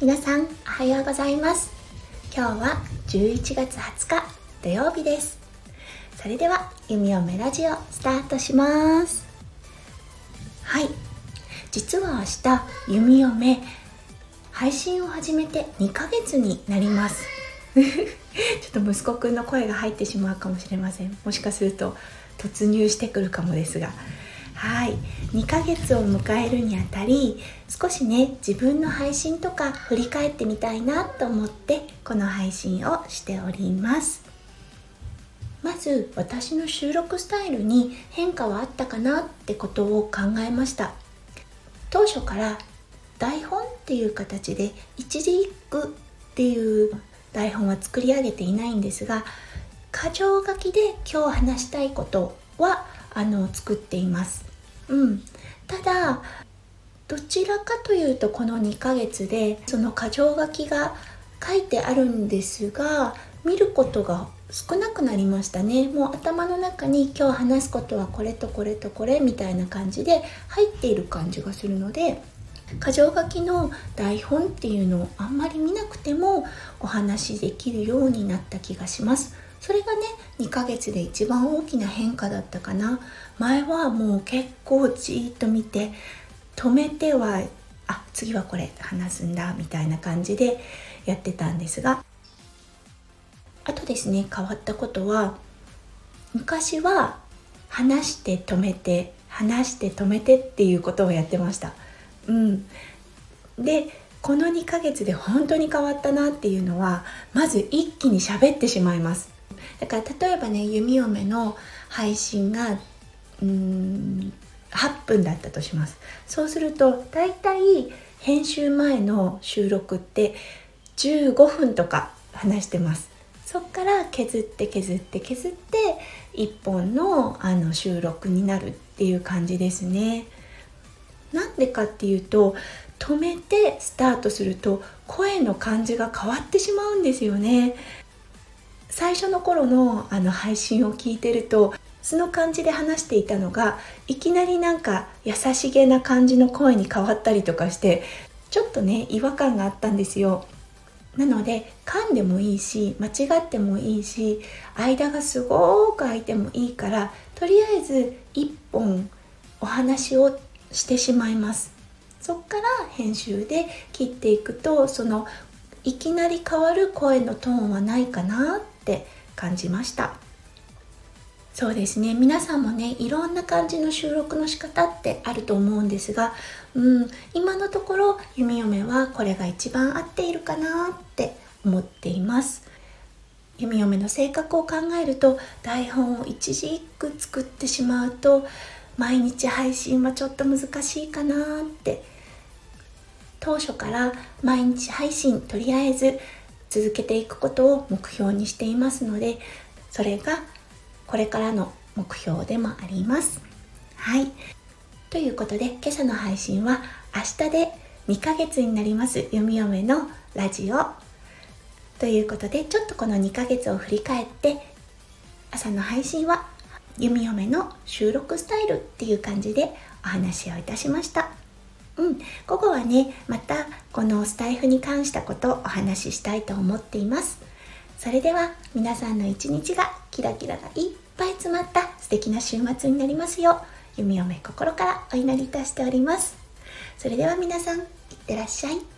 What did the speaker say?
皆さんおはようございます。今日は11月20日土曜日です。それでは弓嫁ラジオスタートします。はい。実は明日弓嫁配信を始めて2ヶ月になります。ちょっと息子くんの声が入ってしまうかもしれません。もしかすると突入してくるかもですが。はい。2ヶ月を迎えるにあたり少しね自分の配信とか振り返ってみたいなと思ってこの配信をしております。まず私の収録スタイルに変化はあったかなってことを考えました。当初から台本っていう形で一字一句っていう台本は作り上げていないんですが箇条書きで今日話したいことはあの作っています。うん、ただどちらかというとこの2ヶ月でその箇条書きが書いてあるんですが見ることが少なくなりましたね。もう頭の中に今日話すことはこれとこれとこれみたいな感じで入っている感じがするので箇条書きの台本っていうのをあんまり見なくてもお話しできるようになった気がします。それがね2ヶ月で一番大きな変化だったかな。前はもう結構じーっと見て止めてはあ次はこれ話すんだみたいな感じでやってたんですが。あとですね変わったことは昔は話して止めて話して止めてっていうことをやってました。うん。でこの2ヶ月で本当に変わったなっていうのはまず一気に喋ってしまいます。だから例えばね弓嫁の配信がうん8分だったとします。そうするとだいたい編集前の収録って15分とか話してます。そっから削って削って削って1本のあの収録になるっていう感じですね。なんでかっていうと止めてスタートすると声の感じが変わってしまうんですよね。最初の頃のあの配信を聞いてるとその感じで話していたのがいきなりなんか優しげな感じの声に変わったりとかしてちょっとね違和感があったんですよ。なので噛んでもいいし間違ってもいいし間がすごく空いてもいいからとりあえず1本お話をしてしまいます。そっから編集で切っていくとそのいきなり変わる声のトーンはないかなって感じました。そうですね。皆さんもねいろんな感じの収録の仕方ってあると思うんですが、うん、今のところ弓嫁はこれが一番合っているかなって思っています。弓嫁の性格を考えると台本を一字一句作ってしまうと毎日配信はちょっと難しいかなって当初から毎日配信とりあえず続けていくことを目標にしていますのでそれがこれからの目標でもあります。はい。ということで今朝の配信は明日で2ヶ月になります。弓嫁のラジオ。ということでちょっとこの2ヶ月を振り返って朝の配信は弓嫁の収録スタイルっていう感じでお話をいたしました。うん、午後はねまたこのスタイフに関したことをお話ししたいと思っています。それでは皆さんの一日がキラキラがいっぱい詰まった素敵な週末になりますよう弓嫁心からお祈りいたしております。それでは皆さんいってらっしゃい。